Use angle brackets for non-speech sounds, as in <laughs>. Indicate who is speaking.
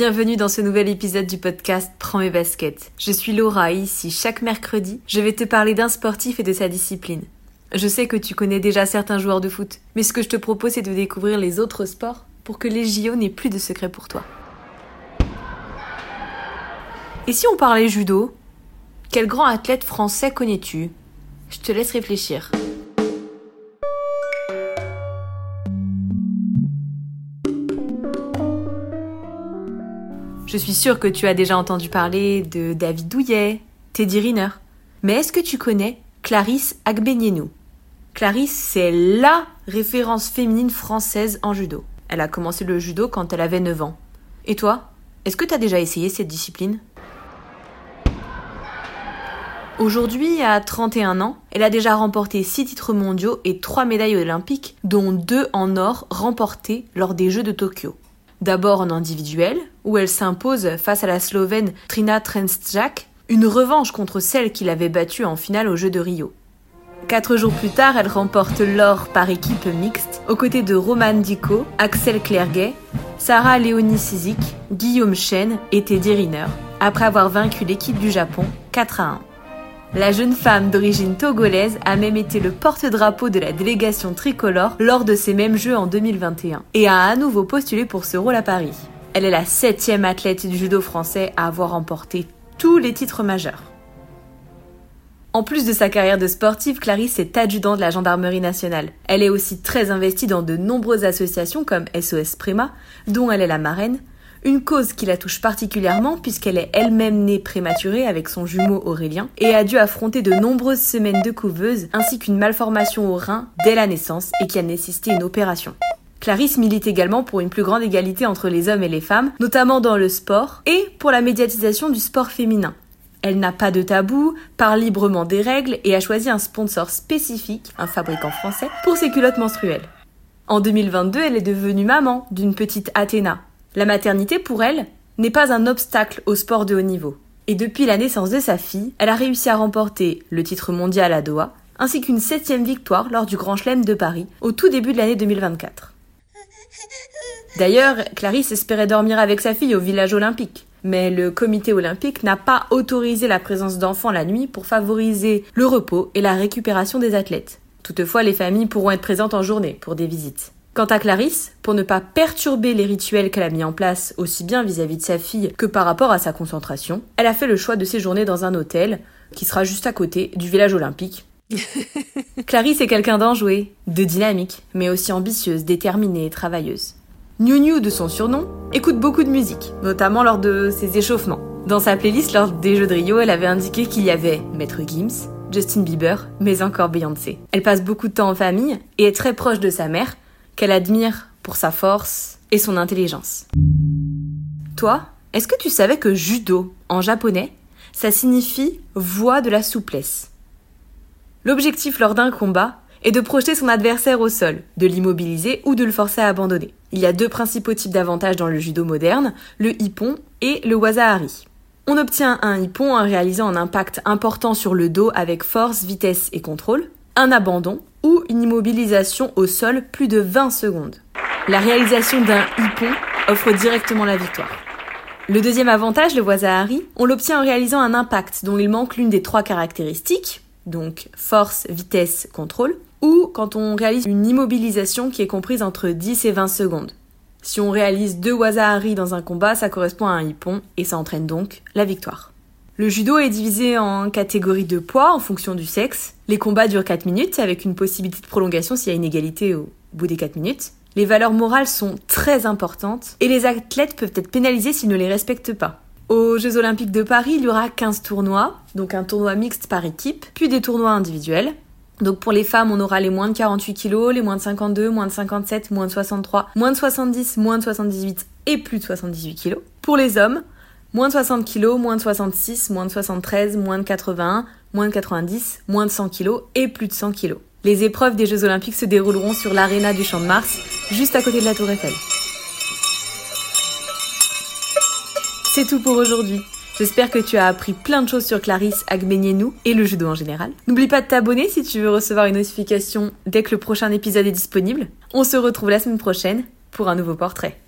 Speaker 1: bienvenue dans ce nouvel épisode du podcast Prends mes baskets. Je suis Laura et ici, chaque mercredi, je vais te parler d'un sportif et de sa discipline. Je sais que tu connais déjà certains joueurs de foot, mais ce que je te propose c'est de découvrir les autres sports pour que les JO n'aient plus de secrets pour toi. Et si on parlait judo Quel grand athlète français connais-tu? Je te laisse réfléchir. Je suis sûre que tu as déjà entendu parler de David Douillet, Teddy Riner. Mais est-ce que tu connais Clarisse Agbenienou? Clarisse, c'est LA référence féminine française en judo. Elle a commencé le judo quand elle avait 9 ans. Et toi Est-ce que tu as déjà essayé cette discipline? Aujourd'hui, à 31 ans, elle a déjà remporté 6 titres mondiaux et 3 médailles olympiques, dont 2 en or remportés lors des Jeux de Tokyo. D'abord en individuel, où elle s'impose face à la Slovène Trina Trenstjak, une revanche contre celle qui l'avait battue en finale aux Jeux de Rio. Quatre jours plus tard, elle remporte l'or par équipe mixte, aux côtés de Roman Diko, Axel Clerguet, Sarah Léonie Sizik, Guillaume Chen et Teddy Riner, après avoir vaincu l'équipe du Japon 4 à 1. La jeune femme d'origine togolaise a même été le porte-drapeau de la délégation tricolore lors de ces mêmes Jeux en 2021 et a à nouveau postulé pour ce rôle à Paris. Elle est la septième athlète du judo français à avoir remporté tous les titres majeurs. En plus de sa carrière de sportive, Clarisse est adjudante de la gendarmerie nationale. Elle est aussi très investie dans de nombreuses associations comme SOS Préma, dont elle est la marraine, une cause qui la touche particulièrement puisqu'elle est elle-même née prématurée avec son jumeau Aurélien et a dû affronter de nombreuses semaines de couveuse ainsi qu'une malformation au rein dès la naissance et qui a nécessité une opération. Clarisse milite également pour une plus grande égalité entre les hommes et les femmes, notamment dans le sport, et pour la médiatisation du sport féminin. Elle n'a pas de tabou, parle librement des règles et a choisi un sponsor spécifique, un fabricant français, pour ses culottes menstruelles. En 2022, elle est devenue maman d'une petite Athéna, la maternité, pour elle, n'est pas un obstacle au sport de haut niveau. Et depuis la naissance de sa fille, elle a réussi à remporter le titre mondial à Doha, ainsi qu'une septième victoire lors du Grand Chelem de Paris, au tout début de l'année 2024. D'ailleurs, Clarisse espérait dormir avec sa fille au village olympique. Mais le comité olympique n'a pas autorisé la présence d'enfants la nuit pour favoriser le repos et la récupération des athlètes. Toutefois, les familles pourront être présentes en journée pour des visites. Quant à Clarisse, pour ne pas perturber les rituels qu'elle a mis en place aussi bien vis-à-vis de sa fille que par rapport à sa concentration, elle a fait le choix de séjourner dans un hôtel qui sera juste à côté du village olympique. <laughs> Clarisse est quelqu'un d'enjoué, de dynamique, mais aussi ambitieuse, déterminée et travailleuse. New New de son surnom, écoute beaucoup de musique, notamment lors de ses échauffements. Dans sa playlist lors des Jeux de Rio, elle avait indiqué qu'il y avait Maître Gims, Justin Bieber, mais encore Beyoncé. Elle passe beaucoup de temps en famille et est très proche de sa mère, qu'elle admire pour sa force et son intelligence. Toi, est-ce que tu savais que judo, en japonais, ça signifie voie de la souplesse? L'objectif lors d'un combat est de projeter son adversaire au sol, de l'immobiliser ou de le forcer à abandonner. Il y a deux principaux types d'avantages dans le judo moderne, le hippon et le waza-hari. On obtient un hippon en réalisant un impact important sur le dos avec force, vitesse et contrôle, un abandon ou une immobilisation au sol plus de 20 secondes. La réalisation d'un hippon offre directement la victoire. Le deuxième avantage, le Waza-Hari, on l'obtient en réalisant un impact dont il manque l'une des trois caractéristiques, donc force, vitesse, contrôle, ou quand on réalise une immobilisation qui est comprise entre 10 et 20 secondes. Si on réalise deux Waza-Hari dans un combat, ça correspond à un hippon et ça entraîne donc la victoire. Le judo est divisé en catégories de poids en fonction du sexe. Les combats durent 4 minutes avec une possibilité de prolongation s'il y a une égalité au bout des 4 minutes. Les valeurs morales sont très importantes et les athlètes peuvent être pénalisés s'ils ne les respectent pas. Aux Jeux Olympiques de Paris, il y aura 15 tournois, donc un tournoi mixte par équipe, puis des tournois individuels. Donc pour les femmes, on aura les moins de 48 kg, les moins de 52, moins de 57, moins de 63, moins de 70, moins de 78 et plus de 78 kg. Pour les hommes, Moins de 60 kg, moins de 66, moins de 73, moins de 81, moins de 90, moins de 100 kg et plus de 100 kg. Les épreuves des Jeux Olympiques se dérouleront sur l'aréna du Champ de Mars, juste à côté de la Tour Eiffel. C'est tout pour aujourd'hui. J'espère que tu as appris plein de choses sur Clarisse Agbenienou et le judo en général. N'oublie pas de t'abonner si tu veux recevoir une notification dès que le prochain épisode est disponible. On se retrouve la semaine prochaine pour un nouveau portrait.